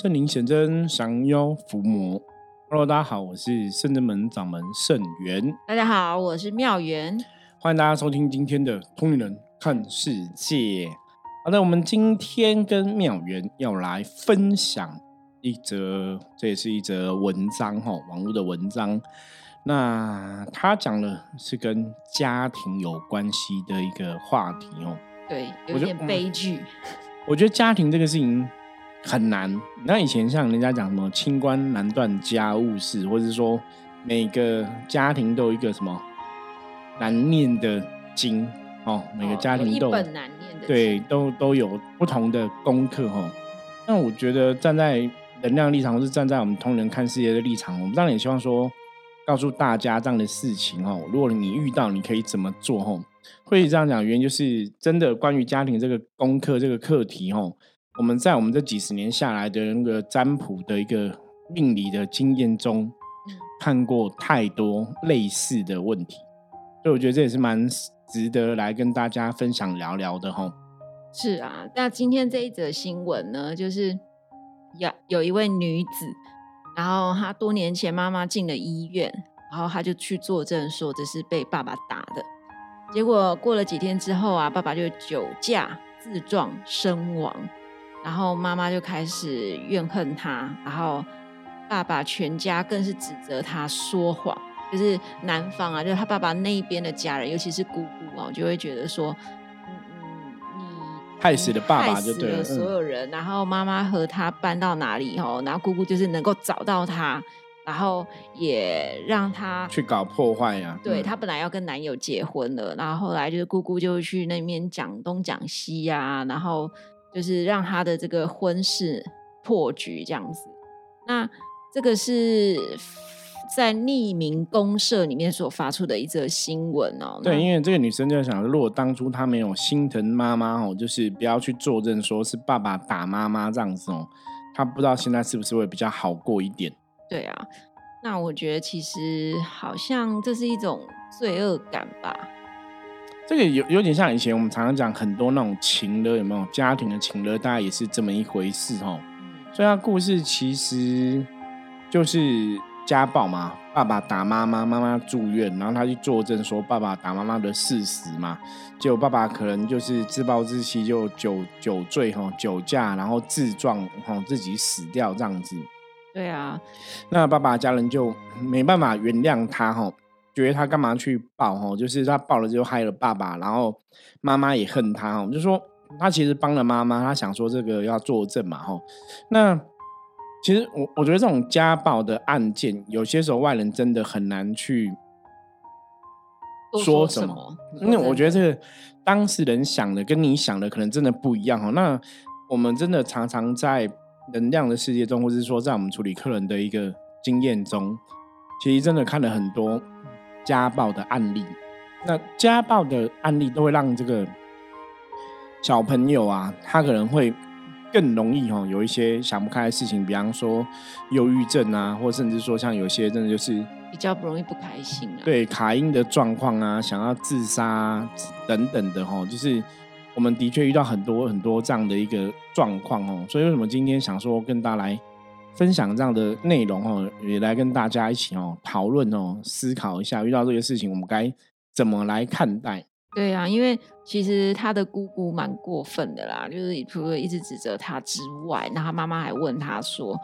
圣灵显真，降妖伏魔。Hello，大家好，我是圣真门掌门圣元。大家好，我是妙元。欢迎大家收听今天的《通灵人看世界》。好的，我们今天跟妙元要来分享一则，这也是一则文章哈，网络的文章。那他讲的是跟家庭有关系的一个话题哦。对，有点悲剧。我觉得家庭这个事情很难。那以前像人家讲什么“清官难断家务事”，或者说每个家庭都有一个什么难念的经哦，每个家庭都本难念的对，都都有不同的功课哦。那我觉得站在能量立场，或是站在我们通人看世界的立场，我们当然也希望说。告诉大家这样的事情哦，如果你遇到，你可以怎么做哦？会这样讲，原因就是真的关于家庭这个功课这个课题哦，我们在我们这几十年下来的那个占卜的一个命理的经验中，看过太多类似的问题，所以我觉得这也是蛮值得来跟大家分享聊聊的哈。是啊，那今天这一则新闻呢，就是有有一位女子。然后她多年前妈妈进了医院，然后她就去作证说这是被爸爸打的。结果过了几天之后啊，爸爸就酒驾自撞身亡，然后妈妈就开始怨恨他，然后爸爸全家更是指责他说谎，就是男方啊，就是他爸爸那一边的家人，尤其是姑姑啊，就会觉得说。害死了爸爸，就对了。所有人，然后妈妈和他搬到哪里哦，然后姑姑就是能够找到他，然后也让他去搞破坏呀。对他本来要跟男友结婚了，然后后来就是姑姑就去那边讲东讲西呀，然后就是让他的这个婚事破局这样子。那这个是。在匿名公社里面所发出的一则新闻哦，对，因为这个女生就在想，如果当初她没有心疼妈妈哦，就是不要去作证说是爸爸打妈妈这样子哦，她不知道现在是不是会比较好过一点。对啊，那我觉得其实好像这是一种罪恶感吧。这个有有点像以前我们常常讲很多那种情勒，有没有家庭的情勒，大概也是这么一回事哦。所以他故事其实就是。家暴嘛，爸爸打妈妈，妈妈住院，然后他去作证说爸爸打妈妈的事实嘛，结果爸爸可能就是自暴自弃，就酒酒醉哈，酒驾，然后自撞哈，自己死掉这样子。对啊，那爸爸家人就没办法原谅他哈，觉得他干嘛去报哈，就是他报了之后害了爸爸，然后妈妈也恨他哈，就说他其实帮了妈妈，他想说这个要作证嘛哈，那。其实我我觉得这种家暴的案件，有些时候外人真的很难去说什么，因为我觉得这个当事人想的跟你想的可能真的不一样哈。那我们真的常常在能量的世界中，或者是说在我们处理客人的一个经验中，其实真的看了很多家暴的案例。那家暴的案例都会让这个小朋友啊，他可能会。更容易哈，有一些想不开的事情，比方说忧郁症啊，或甚至说像有些真的就是比较不容易不开心啊。对卡因的状况啊，想要自杀等等的哈，就是我们的确遇到很多很多这样的一个状况哦。所以为什么今天想说跟大家来分享这样的内容哦，也来跟大家一起哦讨论哦，思考一下遇到这个事情我们该怎么来看待。对啊，因为其实他的姑姑蛮过分的啦，就是除了一直指责他之外，那他妈妈还问他说：“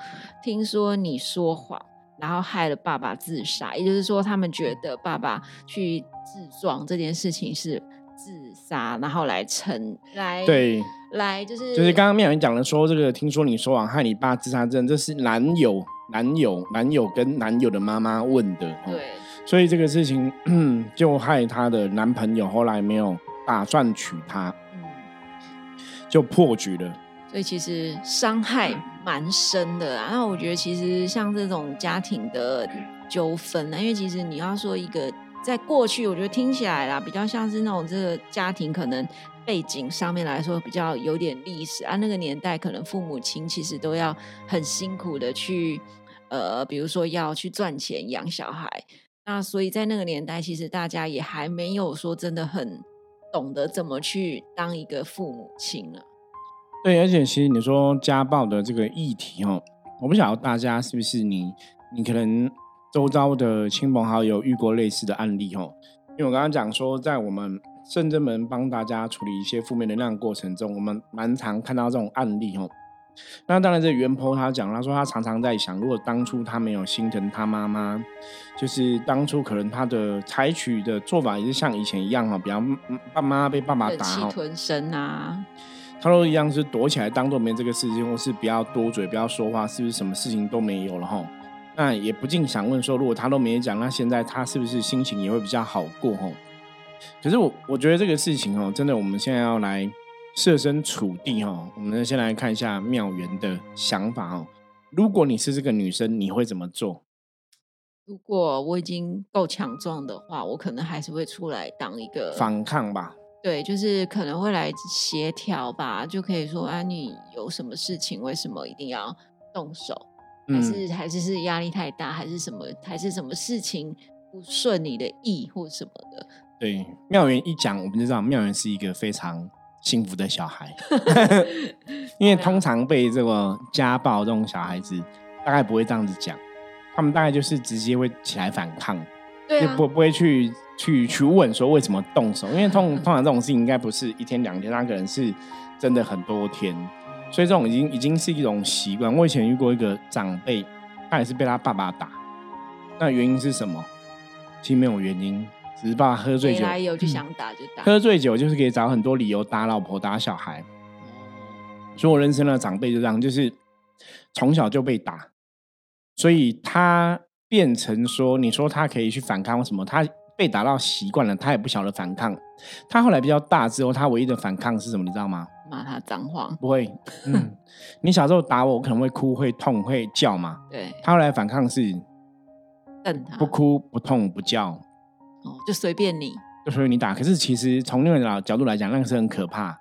听说你说谎，然后害了爸爸自杀，也就是说，他们觉得爸爸去自撞这件事情是自杀，然后来成来对来就是就是刚刚面人讲的说这个，听说你说谎害你爸自杀，症，这是男友男友男友跟男友的妈妈问的，对。”所以这个事情就害她的男朋友后来没有打算娶她，嗯就破局了。所以其实伤害蛮深的啊。那我觉得其实像这种家庭的纠纷呢，因为其实你要说一个在过去，我觉得听起来啦，比较像是那种这个家庭可能背景上面来说比较有点历史啊。那个年代可能父母亲其实都要很辛苦的去呃，比如说要去赚钱养小孩。那所以在那个年代，其实大家也还没有说真的很懂得怎么去当一个父母亲了。对，而且其实你说家暴的这个议题哦，我不晓得大家是不是你，你可能周遭的亲朋好友遇过类似的案例哦。因为我刚刚讲说，在我们圣真门帮大家处理一些负面能量过程中，我们蛮常看到这种案例哦。那当然，这袁坡他讲，他说他常常在想，如果当初他没有心疼他妈妈，就是当初可能他的采取的做法也是像以前一样哈，比方爸妈被爸爸打哈，吞声啊，他都一样是躲起来当做没这个事情，或是不要多嘴，不要说话，是不是什么事情都没有了哈？那也不禁想问说，如果他都没讲，那现在他是不是心情也会比较好过哦？可是我我觉得这个事情哦，真的我们现在要来。设身处地哦，我们先来看一下妙媛的想法哦。如果你是这个女生，你会怎么做？如果我已经够强壮的话，我可能还是会出来当一个反抗吧。对，就是可能会来协调吧，就可以说啊，你有什么事情，为什么一定要动手？还是还是是压力太大，还是什么？还是什么事情不顺你的意或什么的？对，妙元一讲，我们就知道妙元是一个非常。幸福的小孩，因为通常被这个家暴这种小孩子，大概不会这样子讲，他们大概就是直接会起来反抗，对，不不会去去去问说为什么动手，因为通通常这种事情应该不是一天两天，他可能是真的很多天，所以这种已经已经是一种习惯。我以前遇过一个长辈，他也是被他爸爸打，那原因是什么？其实没有原因。只是爸爸喝醉酒，就想打就打。喝醉酒就是可以找很多理由打老婆、打小孩。所以我认识的长辈就这样，就是从小就被打，所以他变成说，你说他可以去反抗什么？他被打到习惯了，他也不晓得反抗。他后来比较大之后，他唯一的反抗是什么？你知道吗？骂他脏话？不会。嗯，你小时候打我，我可能会哭、会痛、会叫嘛？对。他后来反抗是瞪他，不哭、不痛、不叫。哦，就随便你，就随便你打。可是其实从另外的角度来讲，那个是很可怕，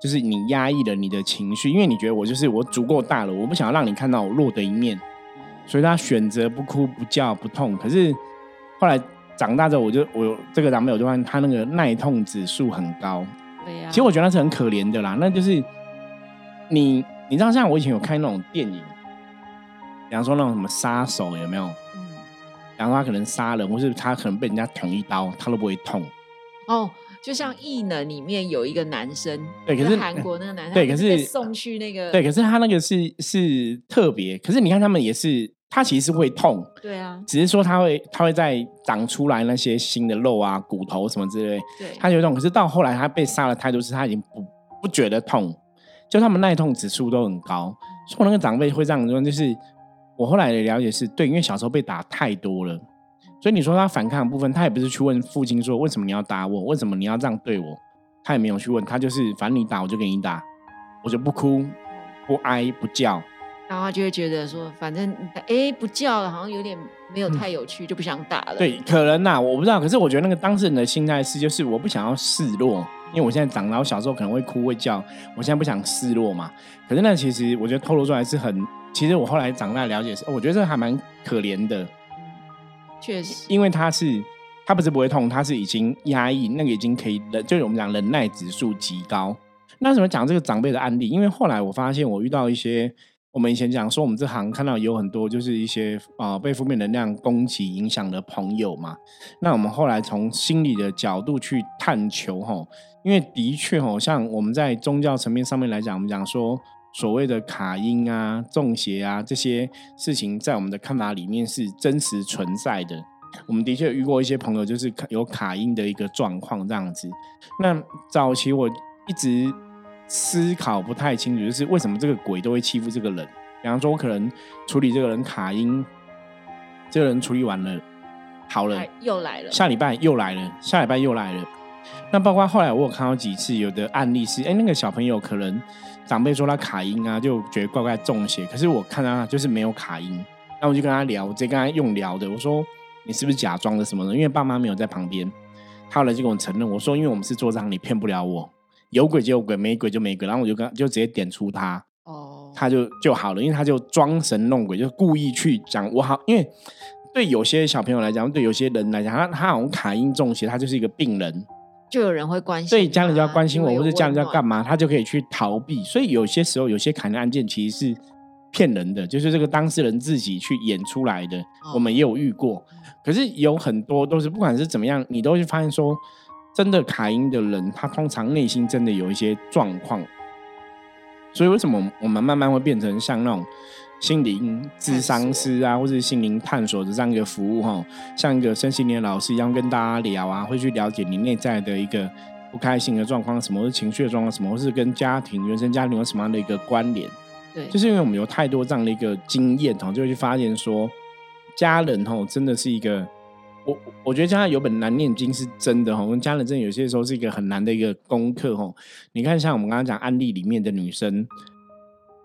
就是你压抑了你的情绪，因为你觉得我就是我足够大了，我不想要让你看到我弱的一面，所以他选择不哭、不叫、不痛。可是后来长大之后，我就我这个男朋友就发现他那个耐痛指数很高。其实我觉得那是很可怜的啦。那就是你你知道，像我以前有看那种电影，比方说那种什么杀手有没有？然后他可能杀人，或是他可能被人家捅一刀，他都不会痛。哦，就像异能里面有一个男生，对，可是韩国那个男生，对，可是送去那个，对，可是他那个是是特别。可是你看他们也是，他其实是会痛，对啊，只是说他会他会在长出来那些新的肉啊、骨头什么之类，对，他有痛。可是到后来他被杀的态度是他已经不不觉得痛，就他们耐痛指数都很高。所以我那个长辈会这样说，就是我后来的了解是对，因为小时候被打太多了。所以你说他反抗的部分，他也不是去问父亲说为什么你要打我，为什么你要这样对我，他也没有去问，他就是反正你打我就给你打，我就不哭不哀不叫，然后他就会觉得说反正哎不叫了，好像有点没有太有趣，就不想打了。对，可能呐，我不知道，可是我觉得那个当事人的心态是，就是我不想要示弱，因为我现在长大，我小时候可能会哭会叫，我现在不想示弱嘛。可是那其实我觉得透露出来是很，其实我后来长大了解是，我觉得这还蛮可怜的。确实，因为他是他不是不会痛，他是已经压抑，那个已经可以忍，就是我们讲忍耐指数极高。那怎么讲这个长辈的案例？因为后来我发现，我遇到一些我们以前讲说，我们这行看到有很多就是一些啊被负面能量攻击影响的朋友嘛。那我们后来从心理的角度去探求哈，因为的确哈，像我们在宗教层面上面来讲，我们讲说。所谓的卡因啊、中邪啊这些事情，在我们的看法里面是真实存在的。我们的确遇过一些朋友，就是有卡因的一个状况这样子。那早期我一直思考不太清楚，就是为什么这个鬼都会欺负这个人？比方说，我可能处理这个人卡音，这个人处理完了，好了，又来了，下礼拜又来了，下礼拜又来了。那包括后来我有看到几次有的案例是，哎，那个小朋友可能。长辈说他卡音啊，就觉得怪怪中邪。可是我看到他就是没有卡音，那我就跟他聊，我直接跟他用聊的。我说你是不是假装的什么的？因为爸妈没有在旁边。他后来就跟我承认，我说因为我们是做账，你骗不了我。有鬼就有鬼，没鬼就没鬼。然后我就跟就直接点出他，哦，他就就好了，因为他就装神弄鬼，就故意去讲我好。因为对有些小朋友来讲，对有些人来讲，他他好像卡音中邪，他就是一个病人。就有人会关心，所以家人就要关心我，或者家人就要干嘛，他就可以去逃避。所以有些时候，有些砍人案件其实是骗人的，就是这个当事人自己去演出来的。我们也有遇过，可是有很多都是不管是怎么样，你都会发现说，真的卡因的人，他通常内心真的有一些状况。所以为什么我们慢慢会变成像那种？心灵智商师啊，或者心灵探索的这样一个服务哈，像一个身心灵老师一样跟大家聊啊，会去了解你内在的一个不开心的状况，什么是情绪的状况，什么是跟家庭、原生家庭有什么样的一个关联？对，就是因为我们有太多这样的一个经验哈，就会去发现说，家人哈真的是一个，我我觉得家人有本难念经是真的哈，我们家人真的有些时候是一个很难的一个功课哈。你看，像我们刚刚讲案例里面的女生。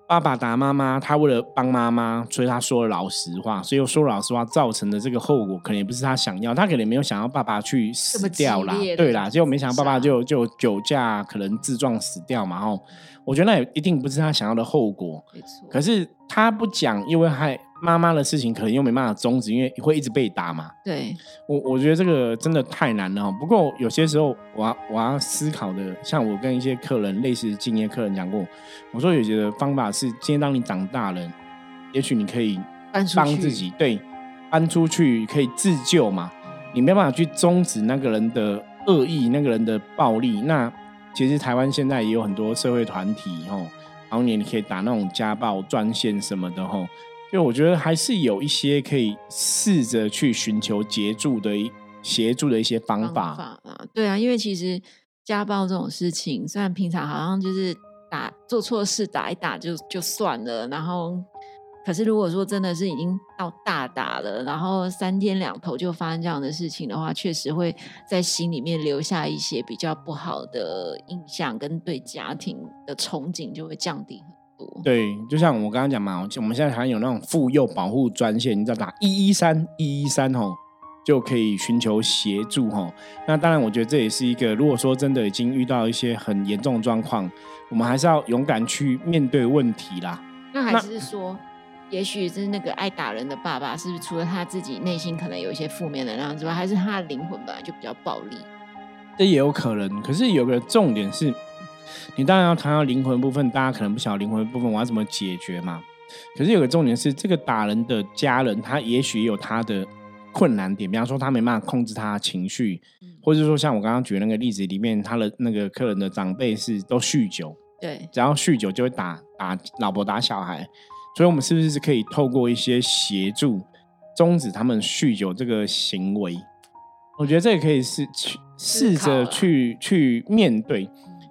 爸爸打妈妈，他为了帮妈妈，所以他说了老实话，所以说老实话造成的这个后果，可能也不是他想要，他可能没有想要爸爸去死掉啦，对啦，结果没想到爸爸就就酒驾，可能自撞死掉嘛，哦。我觉得那也一定不是他想要的后果，没错。可是他不讲，因为害妈妈的事情，可能又没办法终止，因为会一直被打嘛。对，我我觉得这个真的太难了。不过有些时候，我要我要思考的，像我跟一些客人类似经验客人讲过，我说有些的方法是，今天当你长大了，也许你可以帮自己，对，搬出去可以自救嘛。你没办法去终止那个人的恶意，那个人的暴力，那。其实台湾现在也有很多社会团体，吼，然后你你可以打那种家暴专线什么的，吼，就我觉得还是有一些可以试着去寻求协助的协助的一些方法啊。对啊，因为其实家暴这种事情，虽然平常好像就是打做错事打一打就就算了，然后。可是，如果说真的是已经到大打了，然后三天两头就发生这样的事情的话，确实会在心里面留下一些比较不好的印象，跟对家庭的憧憬就会降低很多。对，就像我刚刚讲嘛，我们现在还有那种妇幼保护专线，你知道打一一三一一三吼，就可以寻求协助吼。那当然，我觉得这也是一个，如果说真的已经遇到一些很严重的状况，我们还是要勇敢去面对问题啦。那还是说？也许是那个爱打人的爸爸，是不是除了他自己内心可能有一些负面能量之外，还是他的灵魂本来就比较暴力？这也有可能。可是有个重点是，你当然要谈到灵魂部分，大家可能不晓得灵魂部分我要怎么解决嘛。可是有个重点是，这个打人的家人，他也许有他的困难点，比方说他没办法控制他的情绪，或者说像我刚刚举那个例子里面，他的那个客人的长辈是都酗酒，对，只要酗酒就会打打老婆打小孩。所以，我们是不是是可以透过一些协助，终止他们酗酒这个行为？我觉得这也可以是去试着去去面对。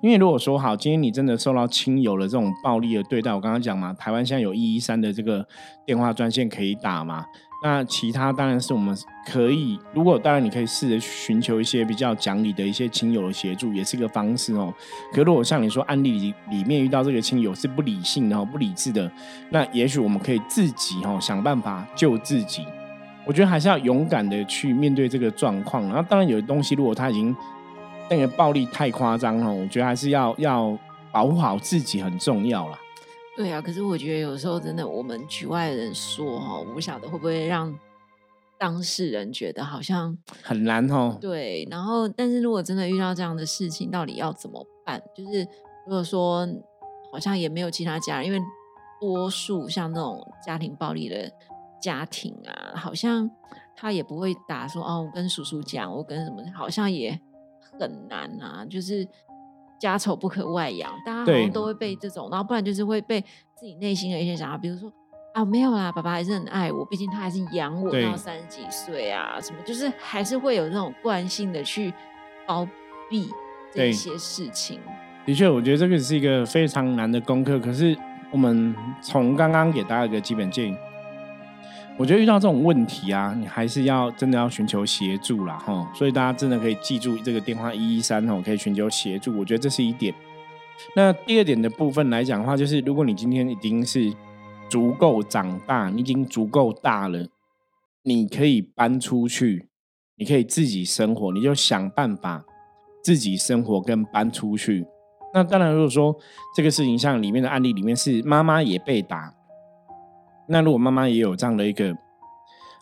因为如果说好，今天你真的受到亲友的这种暴力的对待，我刚刚讲嘛，台湾现在有一一三的这个电话专线可以打嘛。那其他当然是我们可以，如果当然你可以试着寻求一些比较讲理的一些亲友的协助，也是个方式哦。可如果像你说案例里面遇到这个亲友是不理性的、不理智的，那也许我们可以自己哦想办法救自己。我觉得还是要勇敢的去面对这个状况。然后当然有的东西，如果他已经那个暴力太夸张了，我觉得还是要要保护好自己很重要了。对啊，可是我觉得有时候真的，我们局外人说哈，我不晓得会不会让当事人觉得好像 很难哦。对，然后但是如果真的遇到这样的事情，到底要怎么办？就是如果说好像也没有其他家人，因为多数像那种家庭暴力的家庭啊，好像他也不会打说哦，我跟叔叔讲，我跟什么，好像也很难啊，就是。家丑不可外扬，大家好像都会被这种，然后不然就是会被自己内心的一些想法，比如说啊，没有啦，爸爸还是很爱我，毕竟他还是养我到三十几岁啊，什么就是还是会有那种惯性的去包庇这些事情。的确，我觉得这个是一个非常难的功课。可是我们从刚刚给大家一个基本建议。我觉得遇到这种问题啊，你还是要真的要寻求协助啦，哈。所以大家真的可以记住这个电话一一三哦，可以寻求协助。我觉得这是一点。那第二点的部分来讲的话，就是如果你今天已经是足够长大，你已经足够大了，你可以搬出去，你可以自己生活，你就想办法自己生活跟搬出去。那当然，如果说这个事情像里面的案例里面是妈妈也被打。那如果妈妈也有这样的一个，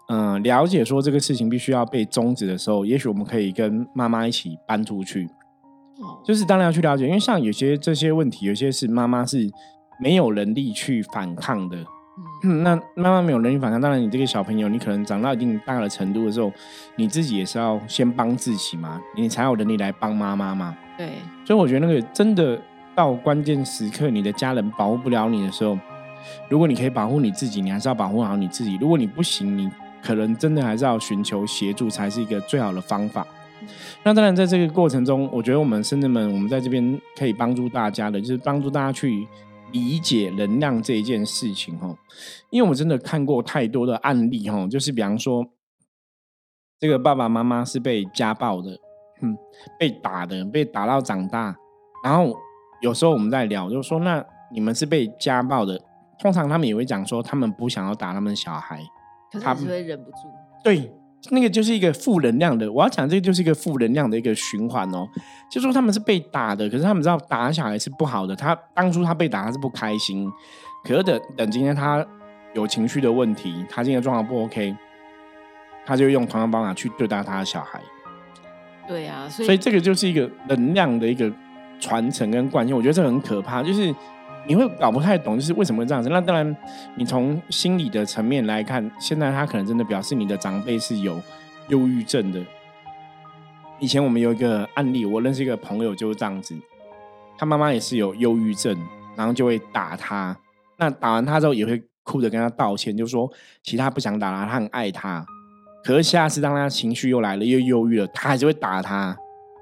嗯，了解说这个事情必须要被终止的时候，也许我们可以跟妈妈一起搬出去。就是当然要去了解，因为像有些这些问题，有些是妈妈是没有能力去反抗的。嗯，那妈妈没有能力反抗，当然你这个小朋友，你可能长到一定大的程度的时候，你自己也是要先帮自己嘛，你才有能力来帮妈妈嘛。对，所以我觉得那个真的到关键时刻，你的家人保护不了你的时候，如果你可以保护你自己，你还是要保护好你自己。如果你不行，你可能真的还是要寻求协助，才是一个最好的方法。那当然，在这个过程中，我觉得我们深圳们，我们在这边可以帮助大家的，就是帮助大家去理解能量这一件事情哈。因为我真的看过太多的案例哈，就是比方说，这个爸爸妈妈是被家暴的，嗯，被打的，被打到长大，然后有时候我们在聊，就说，那你们是被家暴的，通常他们也会讲说，他们不想要打他们的小孩，他们会忍不住，对。那个就是一个负能量的，我要讲这个就是一个负能量的一个循环哦。就说他们是被打的，可是他们知道打小孩是不好的。他当初他被打他是不开心，可是等等今天他有情绪的问题，他今天状况不 OK，他就用同样方法去对待他的小孩。对啊，所以这个就是一个能量的一个传承跟惯性，我觉得这很可怕，就是。你会搞不太懂，就是为什么会这样子？那当然，你从心理的层面来看，现在他可能真的表示你的长辈是有忧郁症的。以前我们有一个案例，我认识一个朋友就是这样子，他妈妈也是有忧郁症，然后就会打他。那打完他之后，也会哭着跟他道歉，就说其他不想打他，他很爱他。可是下次当他情绪又来了，又忧郁了，他还是会打他。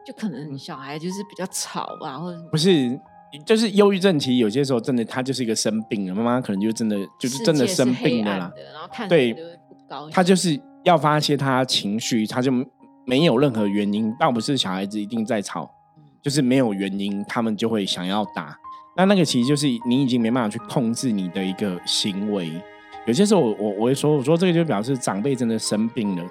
就可能小孩就是比较吵吧，或者不是。就是忧郁症，其实有些时候真的，他就是一个生病了。妈妈可能就真的就是真的生病了啦。然后看对，高他就是要发泄他情绪，他就没有任何原因，倒不是小孩子一定在吵，就是没有原因，他们就会想要打。那那个其实就是你已经没办法去控制你的一个行为。有些时候，我我我会说，我说这个就表示长辈真的生病了。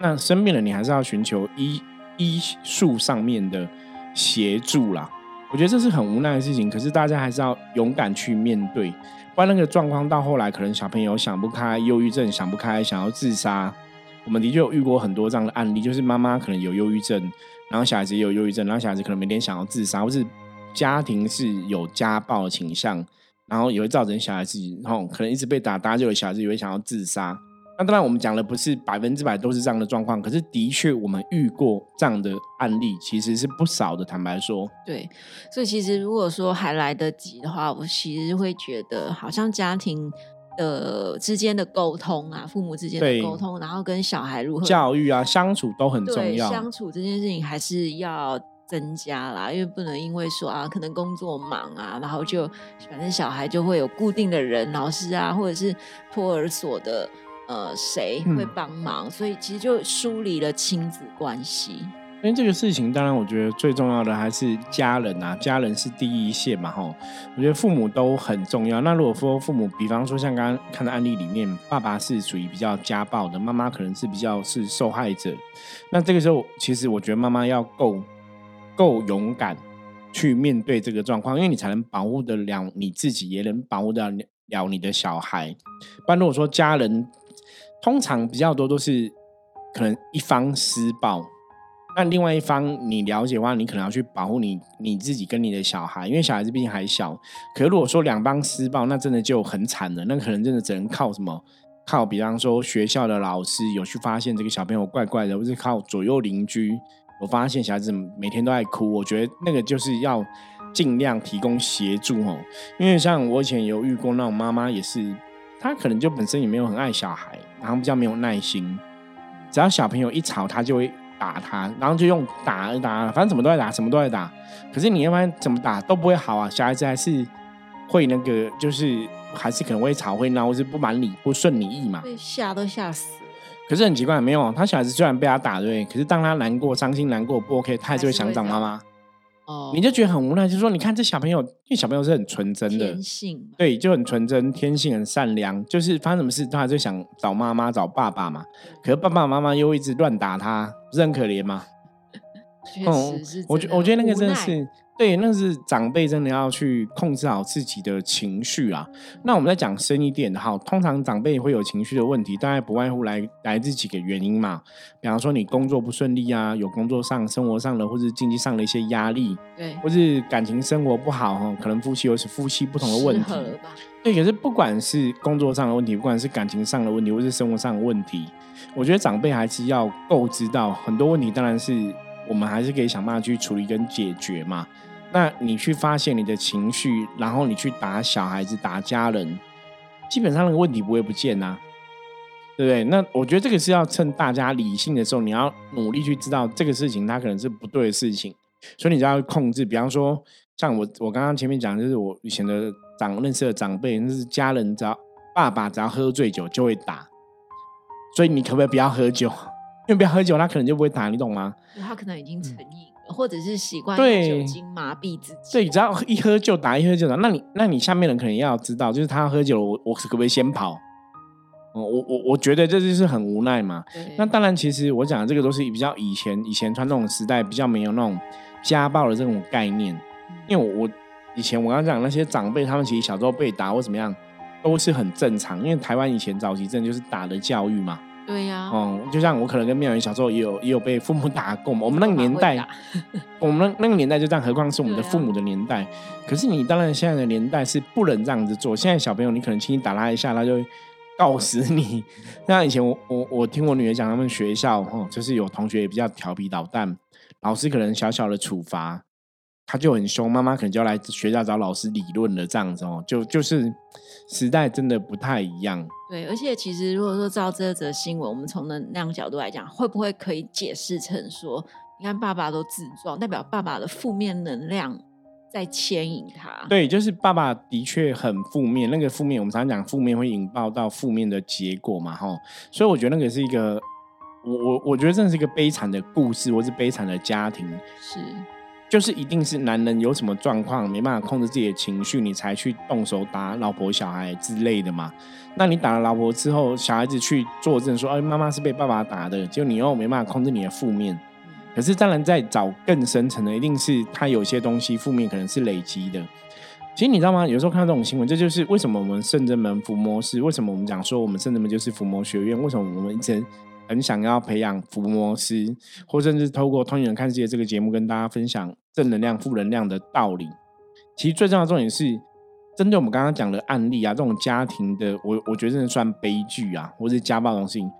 那生病了，你还是要寻求医医术上面的协助啦。我觉得这是很无奈的事情，可是大家还是要勇敢去面对，不然那个状况到后来，可能小朋友想不开，忧郁症想不开，想要自杀。我们的确有遇过很多这样的案例，就是妈妈可能有忧郁症，然后小孩子也有忧郁症，然后小孩子可能每天想要自杀，或是家庭是有家暴的倾向，然后也会造成小孩子，然后可能一直被打，大家就有小孩子也会想要自杀。那当然，我们讲的不是百分之百都是这样的状况，可是的确我们遇过这样的案例，其实是不少的。坦白说，对，所以其实如果说还来得及的话，我其实会觉得，好像家庭的之间的沟通啊，父母之间的沟通，然后跟小孩如何教育啊，相处都很重要。相处这件事情还是要增加啦，因为不能因为说啊，可能工作忙啊，然后就反正小孩就会有固定的人，老师啊，或者是托儿所的。呃，谁会帮忙？所以其实就梳理了亲子关系。因为这个事情，当然我觉得最重要的还是家人啊，家人是第一线嘛，吼。我觉得父母都很重要。那如果说父母，比方说像刚刚看的案例里面，爸爸是属于比较家暴的，妈妈可能是比较是受害者。那这个时候，其实我觉得妈妈要够够勇敢去面对这个状况，因为你才能保护得了你自己，也能保护得了你的小孩。不然如果说家人，通常比较多都是可能一方施暴，那另外一方你了解的话，你可能要去保护你你自己跟你的小孩，因为小孩子毕竟还小。可如果说两方施暴，那真的就很惨了。那可能真的只能靠什么？靠比方说学校的老师有去发现这个小朋友怪怪的，或是靠左右邻居我发现小孩子每天都在哭。我觉得那个就是要尽量提供协助哦，因为像我以前有遇过那种妈妈也是。她可能就本身也没有很爱小孩，然后比较没有耐心，只要小朋友一吵，他就会打他，然后就用打打，反正怎么都在打，什么都在打。可是你要不然怎么打都不会好啊，小孩子还是会那个，就是还是可能会吵会闹，或是不满你不顺你意嘛。被吓都吓死。可是很奇怪，没有他小孩子虽然被他打对，可是当他难过、伤心、难过不 OK，他还是会想找妈妈。哦，你就觉得很无奈，就是说，你看这小朋友，因为小朋友是很纯真的，天性，对，就很纯真，天性很善良，就是发生什么事，他还是想找妈妈、找爸爸嘛。可是爸爸妈妈又一直乱打他，不是很可怜吗？确实是，我觉我觉得那个真的是对，那是长辈真的要去控制好自己的情绪啊。那我们再讲深一点的哈，通常长辈会有情绪的问题，大概不外乎来来自几个原因嘛。比方说你工作不顺利啊，有工作上、生活上的或者经济上的一些压力，对，或是感情生活不好哈，可能夫妻又是夫妻不同的问题。对，可是不管是工作上的问题，不管是感情上的问题，或是生活上的问题，我觉得长辈还是要够知道很多问题，当然是。我们还是可以想办法去处理跟解决嘛。那你去发现你的情绪，然后你去打小孩子、打家人，基本上那个问题不会不见呐，对不对？那我觉得这个是要趁大家理性的时候，你要努力去知道这个事情它可能是不对的事情，所以你就要控制。比方说，像我我刚刚前面讲，就是我以前的长认识的长辈，那是家人，只要爸爸只要喝醉酒就会打，所以你可不可以不要喝酒？因为不要喝酒，他可能就不会打，你懂吗？他可能已经成瘾了，或者是习惯酒精麻痹自己。对，只要一喝就打，一喝就打。那你，那你下面人可能要知道，就是他喝酒，我我可不可以先跑？哦，我我我觉得这就是很无奈嘛。那当然，其实我讲的这个都是比较以前以前传统时代比较没有那种家暴的这种概念。因为我以前我刚讲那些长辈，他们其实小时候被打或怎么样都是很正常。因为台湾以前早期真的就是打的教育嘛。对呀，嗯，就像我可能跟妙云小时候也有也有被父母打过嘛。我们那个年代，我们那那个年代就这样，何况是我们的父母的年代。可是你当然现在的年代是不能这样子做。现在小朋友你可能轻轻打他一下，他就会告死你。那以前我我我听我女儿讲，他们学校哦，就是有同学也比较调皮捣蛋，老师可能小小的处罚。他就很凶，妈妈可能就要来学校找老师理论了，这样子哦，就就是时代真的不太一样。对，而且其实如果说照这则新闻，我们从能量角度来讲，会不会可以解释成说，你看爸爸都自撞，代表爸爸的负面能量在牵引他？对，就是爸爸的确很负面，那个负面我们常常讲负面会引爆到负面的结果嘛，哈。所以我觉得那个是一个，我我我觉得真的是一个悲惨的故事，或是悲惨的家庭，是。就是一定是男人有什么状况没办法控制自己的情绪，你才去动手打老婆、小孩之类的嘛？那你打了老婆之后，小孩子去作证说：“哎，妈妈是被爸爸打的。”结果你又没办法控制你的负面。可是当然在找更深层的，一定是他有些东西负面可能是累积的。其实你知道吗？有时候看到这种新闻，这就是为什么我们圣真门伏魔师，为什么我们讲说我们圣真门就是伏魔学院，为什么我们一直。很想要培养伏魔师，或甚至透过《通人看世界》这个节目跟大家分享正能量、负能量的道理。其实最重要的重点是，针对我们刚刚讲的案例啊，这种家庭的，我我觉得真的算悲剧啊，或是家暴这种事情，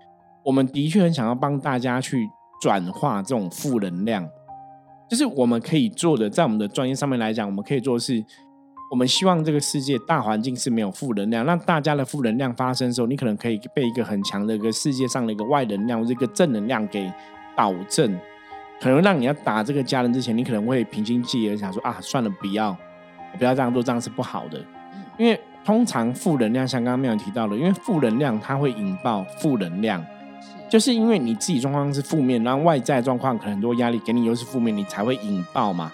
我们的确很想要帮大家去转化这种负能量。就是我们可以做的，在我们的专业上面来讲，我们可以做的是。我们希望这个世界大环境是没有负能量，让大家的负能量发生的时候，你可能可以被一个很强的一个世界上的一个外能量或者一个正能量给导正，可能让你要打这个家人之前，你可能会平心静气的想说啊，算了，不要，不要这样做，这样是不好的。因为通常负能量像刚刚妙提到的，因为负能量它会引爆负能量，就是因为你自己状况是负面，然后外在状况可能很多压力给你又是负面，你才会引爆嘛。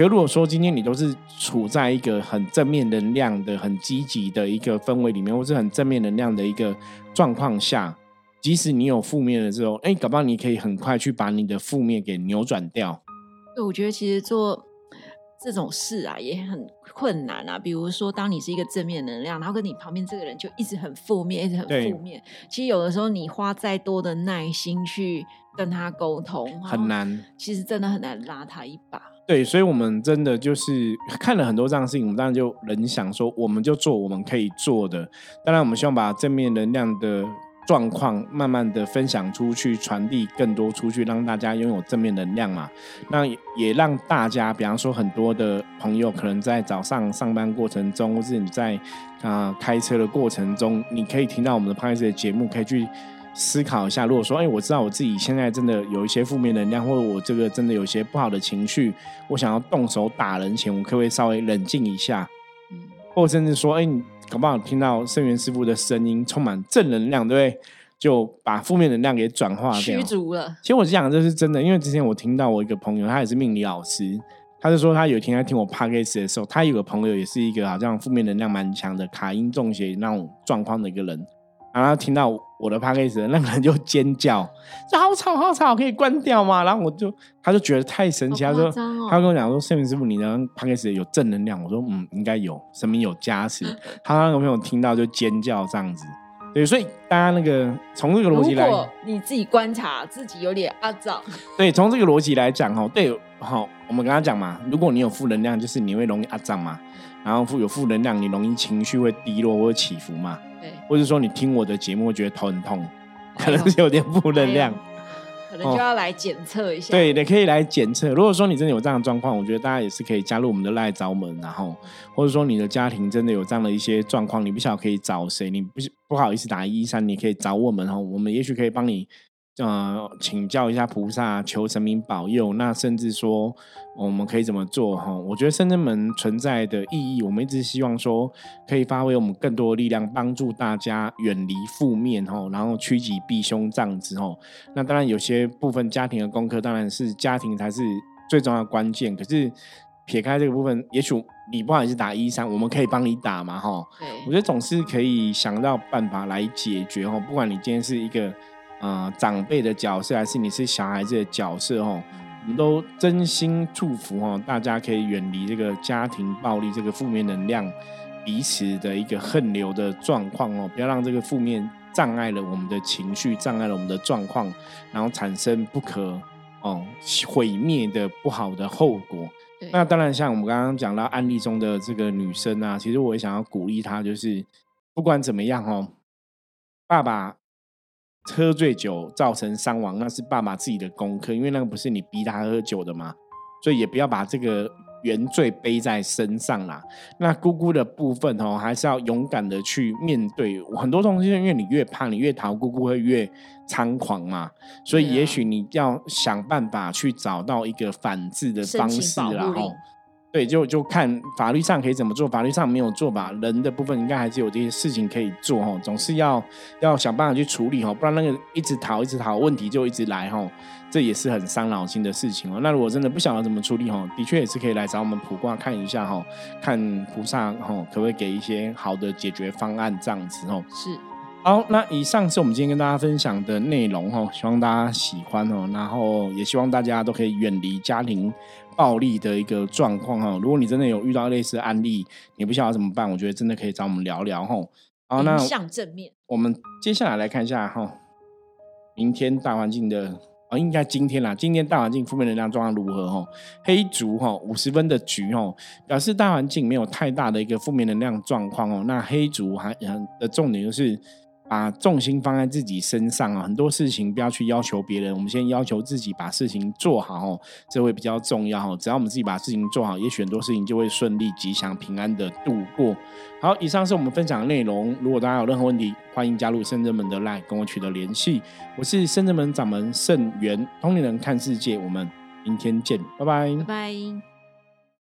可如果说今天你都是处在一个很正面能量的、很积极的一个氛围里面，或是很正面能量的一个状况下，即使你有负面的时候，哎，搞不好你可以很快去把你的负面给扭转掉。对，我觉得其实做这种事啊也很困难啊。比如说，当你是一个正面能量，然后跟你旁边这个人就一直很负面，一直很负面。其实有的时候你花再多的耐心去跟他沟通，很难。其实真的很难拉他一把。对，所以，我们真的就是看了很多这样的事情，我们当然就能想说，我们就做我们可以做的。当然，我们希望把正面能量的状况慢慢的分享出去，传递更多出去，让大家拥有正面能量嘛。那也让大家，比方说，很多的朋友可能在早上上班过程中，或是你在啊开车的过程中，你可以听到我们的 p o d 的节目，可以去。思考一下，如果说，哎，我知道我自己现在真的有一些负面能量，或者我这个真的有些不好的情绪，我想要动手打人前，我可不可以稍微冷静一下？嗯，或者甚至说，哎，你搞不好听到圣元师傅的声音，充满正能量，对不对？就把负面能量给转化掉。驱逐了。其实我讲的这是真的，因为之前我听到我一个朋友，他也是命理老师，他就说他有一天在听我 podcast 的时候，他有个朋友也是一个好像负面能量蛮强的卡因中邪那种状况的一个人。然后听到我的 p a c k a g e 那个人就尖叫，说好吵好吵，可以关掉吗？然后我就他就觉得太神奇，他说他跟我讲说，圣明师傅，你的 p a c k a g e 有正能量。我说嗯，应该有，神明有加持。他那个朋友听到就尖叫这样子。对，所以大家那个从这个逻辑来，你自己观察自己有点阿脏。对，从这个逻辑来讲哈，对，好，我们刚刚讲嘛，如果你有负能量，就是你会容易阿脏嘛。然后负有负能量，你容易情绪会低落或者起伏嘛？对，或者说你听我的节目会觉得头很痛，可能是有点负能量，可能就要来检测一下。对，你可以来检测。如果说你真的有这样的状况，我觉得大家也是可以加入我们的赖找门，然后或者说你的家庭真的有这样的一些状况，你不晓得可以找谁，你不不好意思打一三，你可以找我们哦，我们也许可以帮你。呃，请教一下菩萨，求神明保佑。那甚至说，我们可以怎么做？哈，我觉得圣真门存在的意义，我们一直希望说，可以发挥我们更多的力量，帮助大家远离负面，哈，然后趋吉避凶这样子，哈。那当然，有些部分家庭的功课，当然是家庭才是最重要的关键。可是撇开这个部分，也许你不好意思打一三，我们可以帮你打嘛，哈。我觉得总是可以想到办法来解决，哈。不管你今天是一个。啊，长辈的角色还是你是小孩子的角色哦，我们都真心祝福哦，大家可以远离这个家庭暴力这个负面能量，彼此的一个恨流的状况哦，不要让这个负面障碍了我们的情绪，障碍了我们的状况，然后产生不可哦毁灭的不好的后果。那当然，像我们刚刚讲到案例中的这个女生啊，其实我也想要鼓励她，就是不管怎么样哦，爸爸。喝醉酒造成伤亡，那是爸爸自己的功课，因为那个不是你逼他喝酒的嘛，所以也不要把这个原罪背在身上啦。那姑姑的部分哦，还是要勇敢的去面对很多东西，因为你越怕，你越逃，姑姑会越猖狂嘛。所以也许你要想办法去找到一个反制的方式啦，吼。对，就就看法律上可以怎么做，法律上没有做吧。人的部分应该还是有这些事情可以做哈，总是要要想办法去处理哈，不然那个一直逃一直逃，问题就一直来哈，这也是很伤脑筋的事情哦。那如果真的不晓得怎么处理哈，的确也是可以来找我们卜卦看一下哈，看菩萨哈可不可以给一些好的解决方案这样子哦。是。好，那以上是我们今天跟大家分享的内容哈，希望大家喜欢哦，然后也希望大家都可以远离家庭暴力的一个状况哈。如果你真的有遇到类似的案例，你不晓得怎么办，我觉得真的可以找我们聊聊哈。好，那向正面，我们接下来来看一下哈，明天大环境的啊，应该今天啦，今天大环境负面能量状况如何哈？黑竹哈，五十分的局哈，表示大环境没有太大的一个负面能量状况哦。那黑竹还的重点就是。把重心放在自己身上啊，很多事情不要去要求别人，我们先要求自己把事情做好哦，这会比较重要。只要我们自己把事情做好，也许很多事情就会顺利、吉祥、平安的度过。好，以上是我们分享的内容。如果大家有任何问题，欢迎加入圣真门的 LINE 跟我取得联系。我是圣真门掌门圣元，通灵人看世界，我们明天见，拜拜，拜拜。